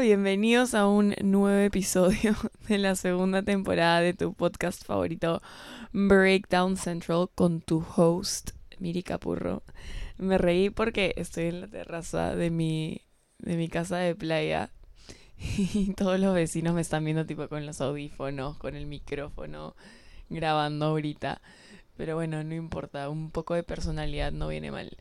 Bienvenidos a un nuevo episodio de la segunda temporada de tu podcast favorito Breakdown Central con tu host Miri Capurro. Me reí porque estoy en la terraza de mi, de mi casa de playa y todos los vecinos me están viendo tipo con los audífonos, con el micrófono, grabando ahorita. Pero bueno, no importa, un poco de personalidad no viene mal.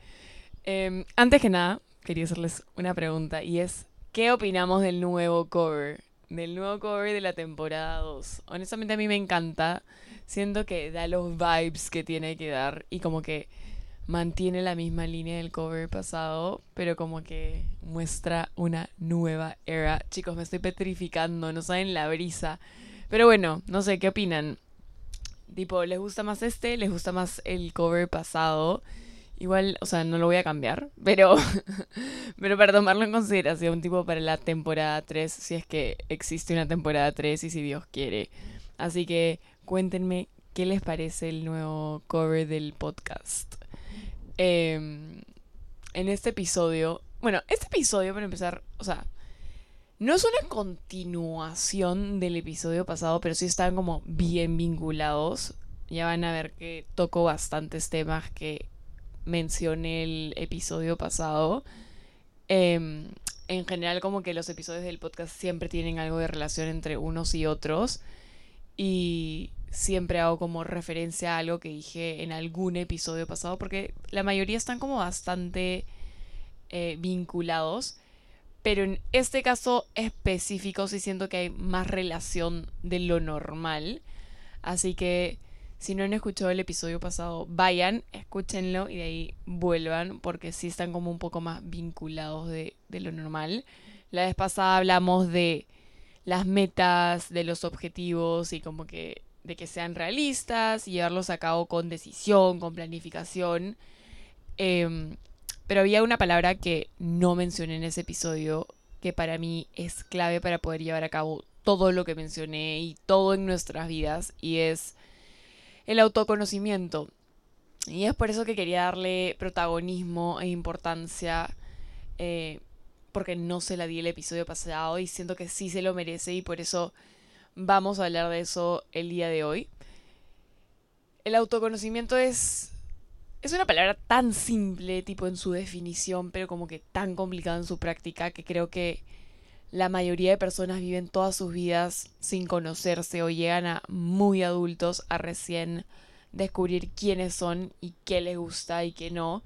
Em, antes que nada, quería hacerles una pregunta y es, ¿qué opinamos del nuevo cover? Del nuevo cover de la temporada 2. Honestamente a mí me encanta. Siento que da los vibes que tiene que dar y como que mantiene la misma línea del cover pasado, pero como que muestra una nueva era. Chicos, me estoy petrificando, no saben la brisa. Pero bueno, no sé, ¿qué opinan? Tipo, ¿les gusta más este? ¿Les gusta más el cover pasado? Igual, o sea, no lo voy a cambiar, pero, pero para tomarlo en consideración, tipo para la temporada 3, si es que existe una temporada 3 y si Dios quiere. Así que cuéntenme qué les parece el nuevo cover del podcast. Em, en este episodio, bueno, este episodio para empezar, o sea, no es una continuación del episodio pasado, pero sí están como bien vinculados. Ya van a ver que toco bastantes temas que mencioné el episodio pasado. Em, en general, como que los episodios del podcast siempre tienen algo de relación entre unos y otros. Y siempre hago como referencia a algo que dije en algún episodio pasado, porque la mayoría están como bastante eh, vinculados. Pero en este caso específico sí siento que hay más relación de lo normal. Así que si no han escuchado el episodio pasado, vayan, escúchenlo y de ahí vuelvan porque sí están como un poco más vinculados de, lo normal. La vez pasada hablamos de las metas, de los objetivos y como que de que sean realistas y llevarlos a cabo con decisión, con planificación. Eh, pero había una palabra que no mencioné en ese episodio que para mí es clave para poder llevar a cabo todo lo que mencioné y todo en nuestras vidas y es el autoconocimiento. Y es por eso que quería darle protagonismo e importancia eh, porque no se la di el episodio pasado y siento que sí se lo merece y por eso vamos a hablar de eso el día de hoy. El autoconocimiento es es una palabra tan simple, tipo en su definición, pero como que tan complicada en su práctica, que creo que la mayoría de personas viven todas sus vidas sin conocerse o llegan a muy adultos a recién descubrir quiénes son y qué les gusta y qué no.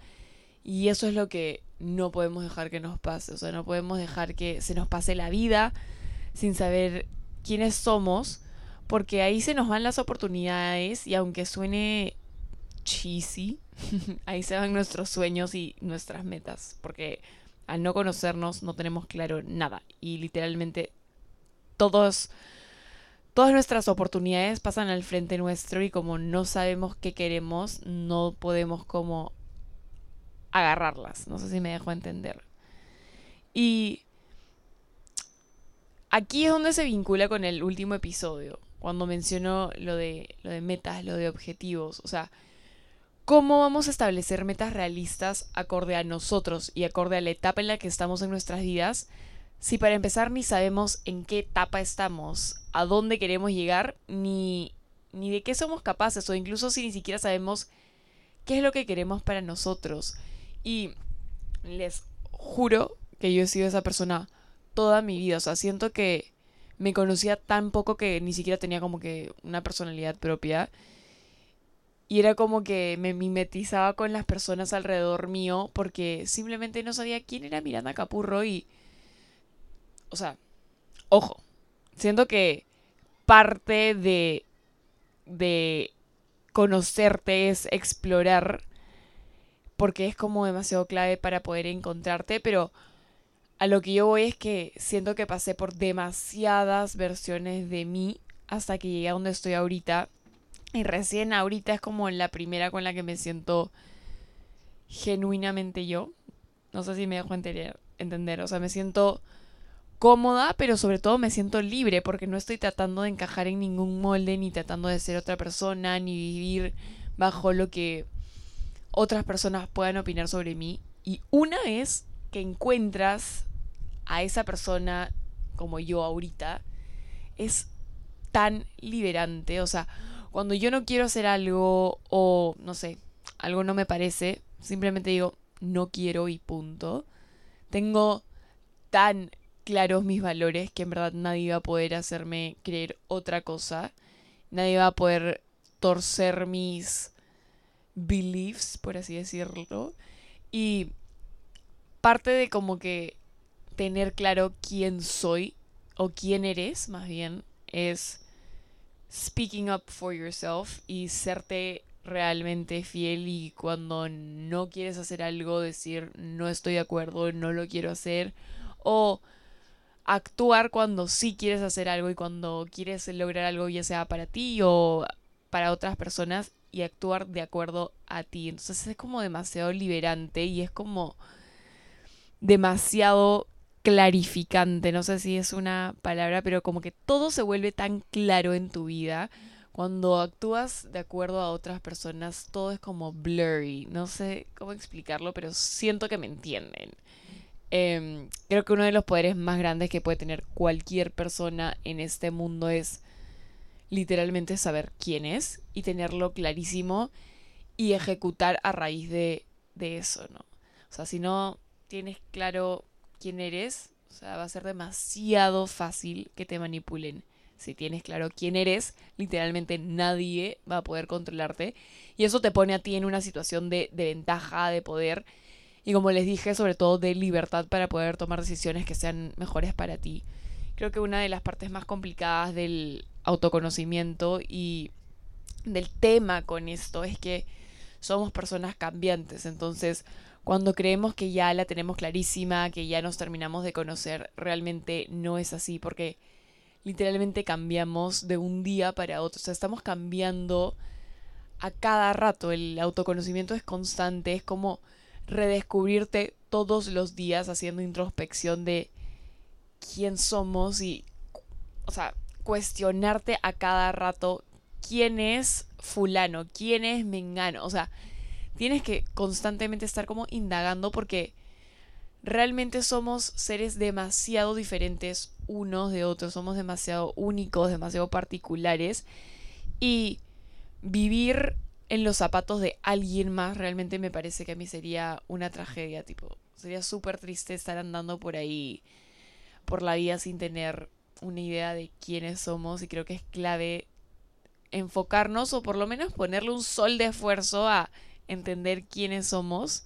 Y eso es lo que no podemos dejar que nos pase. O sea, no podemos dejar que se nos pase la vida sin saber quiénes somos, porque ahí se nos van las oportunidades y aunque suene cheesy, ahí se van nuestros sueños y nuestras metas, porque al no conocernos no tenemos claro nada. Y literalmente todos todas nuestras oportunidades pasan al frente nuestro y como no sabemos qué queremos, no podemos como agarrarlas, no sé si me dejo entender. Y aquí es donde se vincula con el último episodio, cuando mencionó lo de lo de metas, lo de objetivos, o sea, ¿Cómo vamos a establecer metas realistas acorde a nosotros y acorde a la etapa en la que estamos en nuestras vidas si para empezar ni sabemos en qué etapa estamos, a dónde queremos llegar, ni, ni de qué somos capaces o incluso si ni siquiera sabemos qué es lo que queremos para nosotros? Y les juro que yo he sido esa persona toda mi vida, o sea, siento que me conocía tan poco que ni siquiera tenía como que una personalidad propia y era como que me mimetizaba con las personas alrededor mío porque simplemente no sabía quién era Miranda Capurro y... O sea, ojo, siento que parte de, de conocerte es explorar porque es como demasiado clave para poder encontrarte, pero a lo que yo voy es que siento que pasé por demasiadas versiones de mí hasta que llegué a donde estoy ahorita y recién ahorita es como la primera con la que me siento genuinamente yo. No sé si me dejo entender, entender. O sea, me siento cómoda, pero sobre todo me siento libre porque no estoy tratando de encajar en ningún molde, ni tratando de ser otra persona, ni vivir bajo lo que otras personas puedan opinar sobre mí. Y una vez que encuentras a esa persona como yo ahorita, es tan liberante. O sea, cuando yo no quiero hacer algo o, no sé, algo no me parece, simplemente digo, no quiero y punto. Tengo tan claros mis valores que en verdad nadie va a poder hacerme creer otra cosa. Nadie va a poder torcer mis beliefs, por así decirlo. Y parte de como que tener claro quién soy o quién eres, más bien, es speaking up for yourself y serte realmente fiel y cuando no quieres hacer algo decir no estoy de acuerdo, no lo quiero hacer o actuar cuando sí quieres hacer algo y cuando quieres lograr algo ya sea para ti o para otras personas y actuar de acuerdo a ti. Entonces es como demasiado liberante y es como demasiado clarificante. No sé si es una palabra, pero como que todo se vuelve tan claro en tu vida. Cuando actúas de acuerdo a otras personas, todo es como blurry. No sé cómo explicarlo, pero siento que me entienden. Em, creo que uno de los poderes más grandes que puede tener cualquier persona en este mundo es literalmente saber quién es y tenerlo clarísimo y ejecutar a raíz de, de eso, ¿no? O sea, si no tienes claro quién eres, o sea, va a ser demasiado fácil que te manipulen. Si tienes claro quién eres, literalmente nadie va a poder controlarte. Y eso te pone a ti en una situación de, ventaja, de poder y como les dije, sobre todo de libertad para poder tomar decisiones que sean mejores para ti. Creo que una de las partes más complicadas del autoconocimiento y del tema con esto es que somos personas cambiantes. Entonces, cuando creemos que ya la tenemos clarísima, que ya nos terminamos de conocer, realmente no es así porque literalmente cambiamos de un día para otro. O sea, estamos cambiando a cada rato. El autoconocimiento es constante, es como redescubrirte todos los días haciendo introspección de quién somos y, o sea, cuestionarte a cada rato quién es fulano, quién es mengano, o sea, tienes que constantemente estar como indagando porque realmente somos seres demasiado diferentes unos de otros, somos demasiado únicos, demasiado particulares y vivir en los zapatos de alguien más, realmente me parece que a mí sería una tragedia, tipo, sería súper triste estar andando por ahí, por la vida sin tener una idea de quiénes somos y creo que es clave enfocarnos o por lo menos ponerle un sol de esfuerzo a entender quiénes somos.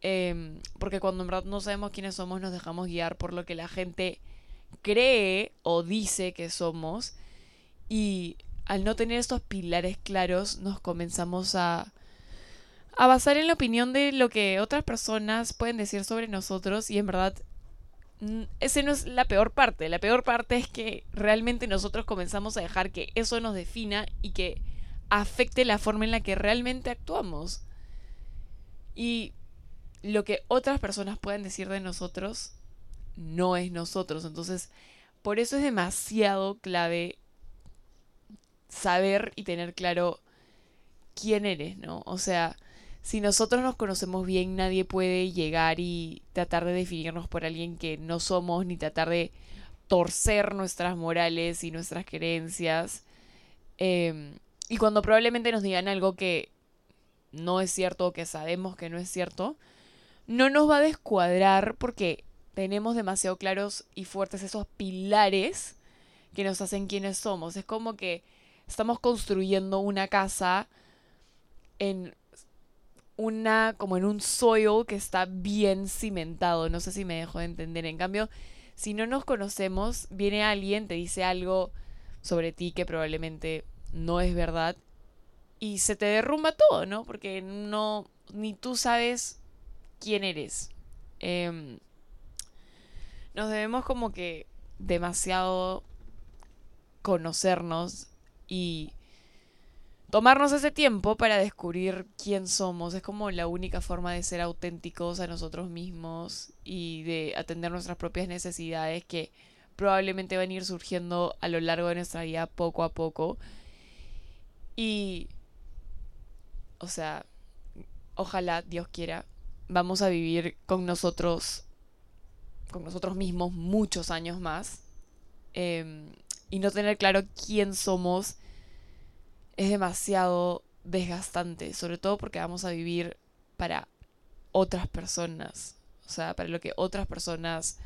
Em, porque cuando en verdad no sabemos quiénes somos nos dejamos guiar por lo que la gente cree o dice que somos y al no tener estos pilares claros, nos comenzamos a, a basar en la opinión de lo que otras personas pueden decir sobre nosotros y en verdad esa no es la peor parte. La peor parte es que realmente nosotros comenzamos a dejar que eso nos defina y que afecte la forma en la que realmente actuamos. Y lo que otras personas pueden decir de nosotros no es nosotros. Entonces, por eso es demasiado clave saber y tener claro quién eres, ¿no? O sea, si nosotros nos conocemos bien, nadie puede llegar y tratar de definirnos por alguien que no somos, ni tratar de torcer nuestras morales y nuestras creencias. Em, y cuando probablemente nos digan algo que no es cierto o que sabemos que no es cierto, no nos va a descuadrar porque tenemos demasiado claros y fuertes esos pilares que nos hacen quienes somos. Es como que estamos construyendo una casa en una como en un soil que está bien cimentado, no sé si me dejo de entender. En cambio, si no nos conocemos, viene alguien, te dice algo sobre ti que probablemente no es verdad y se te derrumba todo, ¿no? Porque no ni tú sabes quién eres. Em, nos debemos como que demasiado conocernos y tomarnos ese tiempo para descubrir quién somos. Es como la única forma de ser auténticos a nosotros mismos y de atender nuestras propias necesidades que probablemente van a ir surgiendo a lo largo de nuestra vida poco a poco. Y, o sea, ojalá Dios quiera, vamos a vivir con nosotros con nosotros mismos muchos años más. Em, y no tener claro quién somos es demasiado desgastante, sobre todo porque vamos a vivir para otras personas, o sea, para lo que otras personas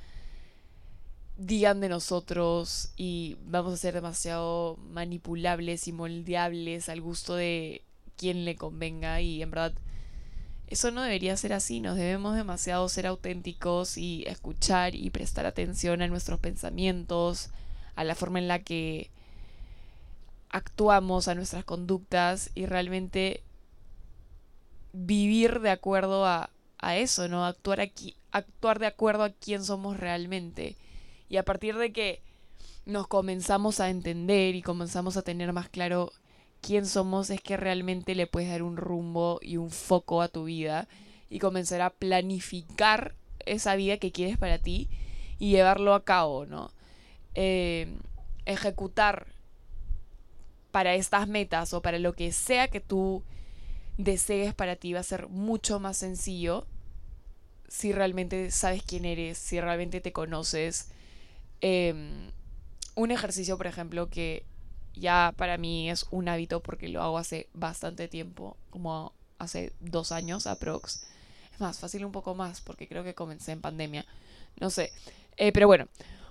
digan de nosotros y vamos a ser demasiado manipulables y moldeables al gusto de quien le convenga y en verdad eso no debería ser así, nos debemos demasiado ser auténticos y escuchar y prestar atención a nuestros pensamientos, a la forma en la que actuamos, a nuestras conductas y realmente vivir de acuerdo a, a eso, ¿no? Actuar aquí, actuar de acuerdo a quién somos realmente. Y a partir de que nos comenzamos a entender y comenzamos a tener más claro quién somos, es que realmente le puedes dar un rumbo y un foco a tu vida y comenzar a planificar esa vida que quieres para ti y llevarlo a cabo, ¿no? Eh, ejecutar para estas metas o para lo que sea que tú desees para ti va a ser mucho más sencillo si realmente sabes quién eres, si realmente te conoces. Em, un ejercicio, por ejemplo, que ya para mí es un hábito porque lo hago hace bastante tiempo, como hace dos años aprox. Es más, fácil un poco más porque creo que comencé en pandemia. No sé. Eh, pero bueno,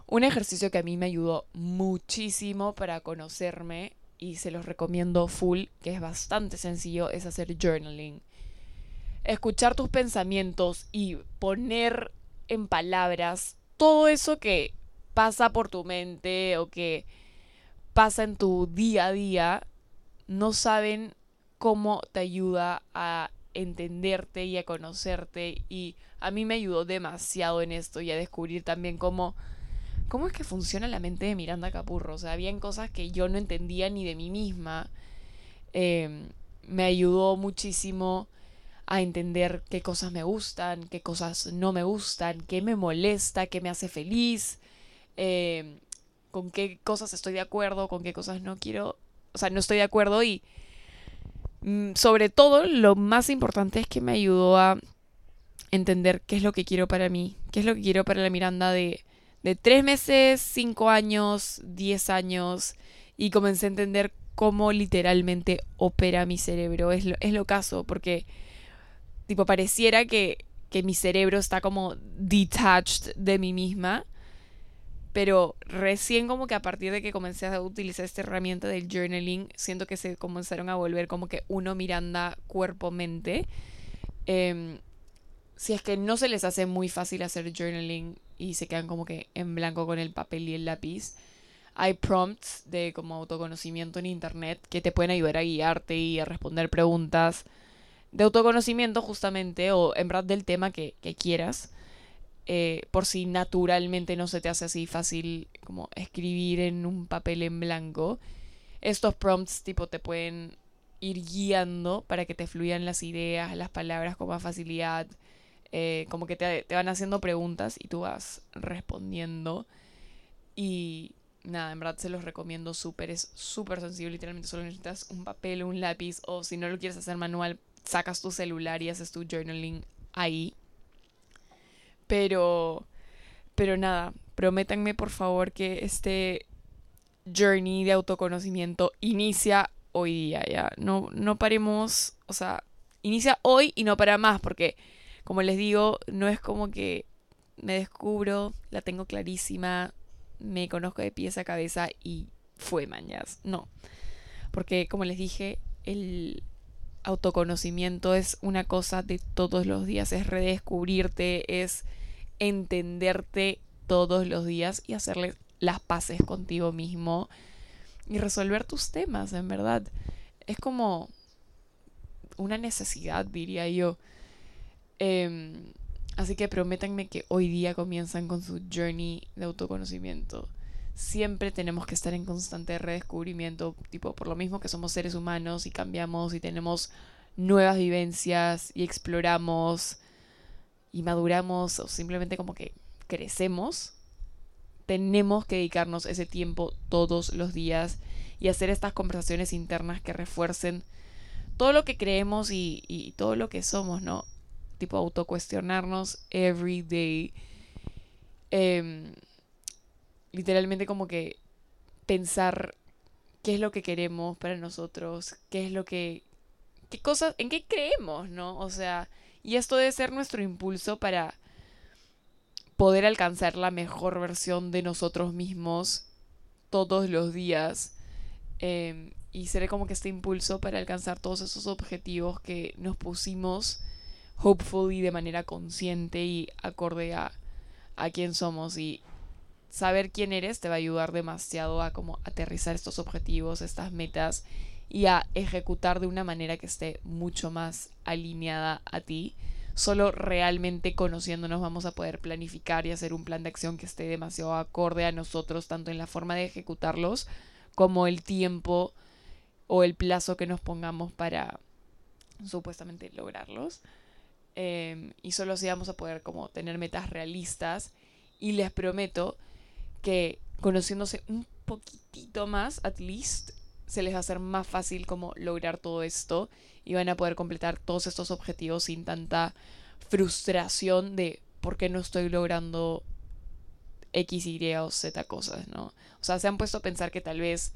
un ejercicio que a mí me ayudó muchísimo para conocerme y se los recomiendo full, que es bastante sencillo, es hacer journaling escuchar tus pensamientos y poner en palabras todo eso que pasa por tu mente o que pasa en tu día a día, no saben cómo te ayuda a entenderte y a conocerte y a mí me ayudó demasiado en esto y a descubrir también cómo cómo es que funciona la mente de Miranda Capurro. O sea, habían cosas que yo no entendía ni de mí misma. Em, me ayudó muchísimo a entender qué cosas me gustan, qué cosas no me gustan, qué me molesta, qué me hace feliz, eh, con qué cosas estoy de acuerdo, con qué cosas no quiero, o sea, no estoy de acuerdo y mm, sobre todo lo más importante es que me ayudó a entender qué es lo que quiero para mí, qué es lo que quiero para la Miranda de, de tres meses, cinco años, diez años y comencé a entender cómo literalmente opera mi cerebro. Es lo, es lo caso, porque Tipo, pareciera que, que mi cerebro está como detached de mí misma. Pero recién como que a partir de que comencé a utilizar esta herramienta del journaling, siento que se comenzaron a volver como que uno Miranda cuerpo-mente. Em, si es que no se les hace muy fácil hacer journaling y se quedan como que en blanco con el papel y el lápiz, hay prompts de como autoconocimiento en internet que te pueden ayudar a guiarte y a responder preguntas de autoconocimiento justamente, o en verdad del tema que, quieras, eh, por si naturalmente no se te hace así fácil como escribir en un papel en blanco, estos prompts tipo te pueden ir guiando para que te fluyan las ideas, las palabras con más facilidad, eh, como que te, te van haciendo preguntas y tú vas respondiendo. Y nada, en verdad se los recomiendo súper, es súper sencillo, literalmente solo necesitas un papel, un lápiz o si no lo quieres hacer manual, sacas tu celular y haces tu journaling ahí. Pero, pero nada, prométanme por favor que este journey de autoconocimiento inicia hoy día, ya. No, no paremos, o sea, inicia hoy y no para más, porque como les digo, no es como que me descubro, la tengo clarísima, me conozco de pies a cabeza y fue mañas. No. Porque como les dije, el, autoconocimiento es una cosa de todos los días, es redescubrirte, es entenderte todos los días y hacerle las paces contigo mismo y resolver tus temas, en verdad. Es como una necesidad, diría yo. Em, así que prométanme que hoy día comienzan con su journey de autoconocimiento siempre tenemos que estar en constante redescubrimiento, tipo por lo mismo que somos seres humanos y cambiamos y tenemos nuevas vivencias y exploramos y maduramos o simplemente como que crecemos, tenemos que dedicarnos ese tiempo todos los días y hacer estas conversaciones internas que refuercen todo lo que creemos y, todo lo que somos, ¿no? Tipo autocuestionarnos every day em, literalmente como que pensar qué es lo que queremos para nosotros, qué es lo que, qué cosas, en qué creemos, ¿no? O sea, y esto debe ser nuestro impulso para poder alcanzar la mejor versión de nosotros mismos todos los días. Em, y seré como que este impulso para alcanzar todos esos objetivos que nos pusimos, hopefully de manera consciente y acorde a, a quién somos. Y saber quién eres te va a ayudar demasiado a como aterrizar estos objetivos, estas metas y a ejecutar de una manera que esté mucho más alineada a ti. Solo realmente conociéndonos vamos a poder planificar y hacer un plan de acción que esté demasiado acorde a nosotros, tanto en la forma de ejecutarlos como el tiempo o el plazo que nos pongamos para supuestamente lograrlos. Em, y solo así vamos a poder como tener metas realistas. Y les prometo que conociéndose un poquitito más, at least, se les va a hacer más fácil como lograr todo esto y van a poder completar todos estos objetivos sin tanta frustración de por qué no estoy logrando X, Y o Z cosas, ¿no? O sea, se han puesto a pensar que tal vez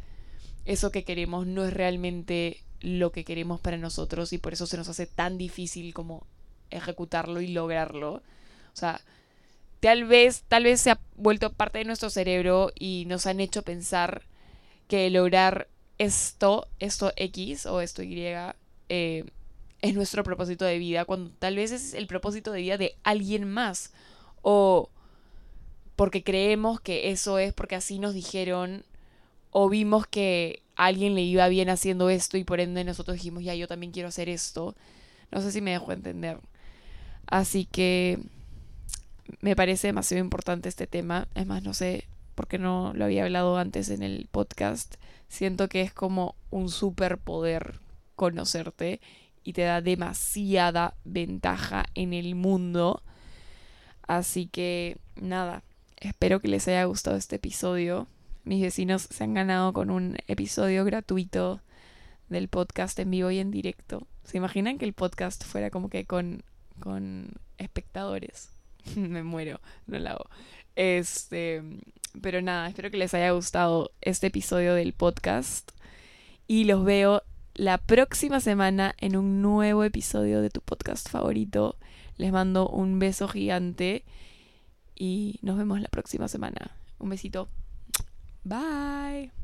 eso que queremos no es realmente lo que queremos para nosotros y por eso se nos hace tan difícil como ejecutarlo y lograrlo. O sea, tal vez, tal vez se ha vuelto parte de nuestro cerebro y nos han hecho pensar que lograr esto, esto X o esto Y, eh, es nuestro propósito de vida, cuando tal vez es el propósito de vida de alguien más. O porque creemos que eso es porque así nos dijeron o vimos que a alguien le iba bien haciendo esto y por ende nosotros dijimos, ya, yo también quiero hacer esto. No sé si me dejo entender. Así que me parece demasiado importante este tema. Es más, no sé por qué no lo había hablado antes en el podcast. Siento que es como un superpoder conocerte y te da demasiada ventaja en el mundo. Así que nada, espero que les haya gustado este episodio mis vecinos se han ganado con un episodio gratuito del podcast en vivo y en directo. ¿Se imaginan que el podcast fuera como que con, con espectadores? Me muero, no lo hago. Este, pero nada, espero que les haya gustado este episodio del podcast y los veo la próxima semana en un nuevo episodio de tu podcast favorito. Les mando un beso gigante y nos vemos la próxima semana. Un besito. Bye.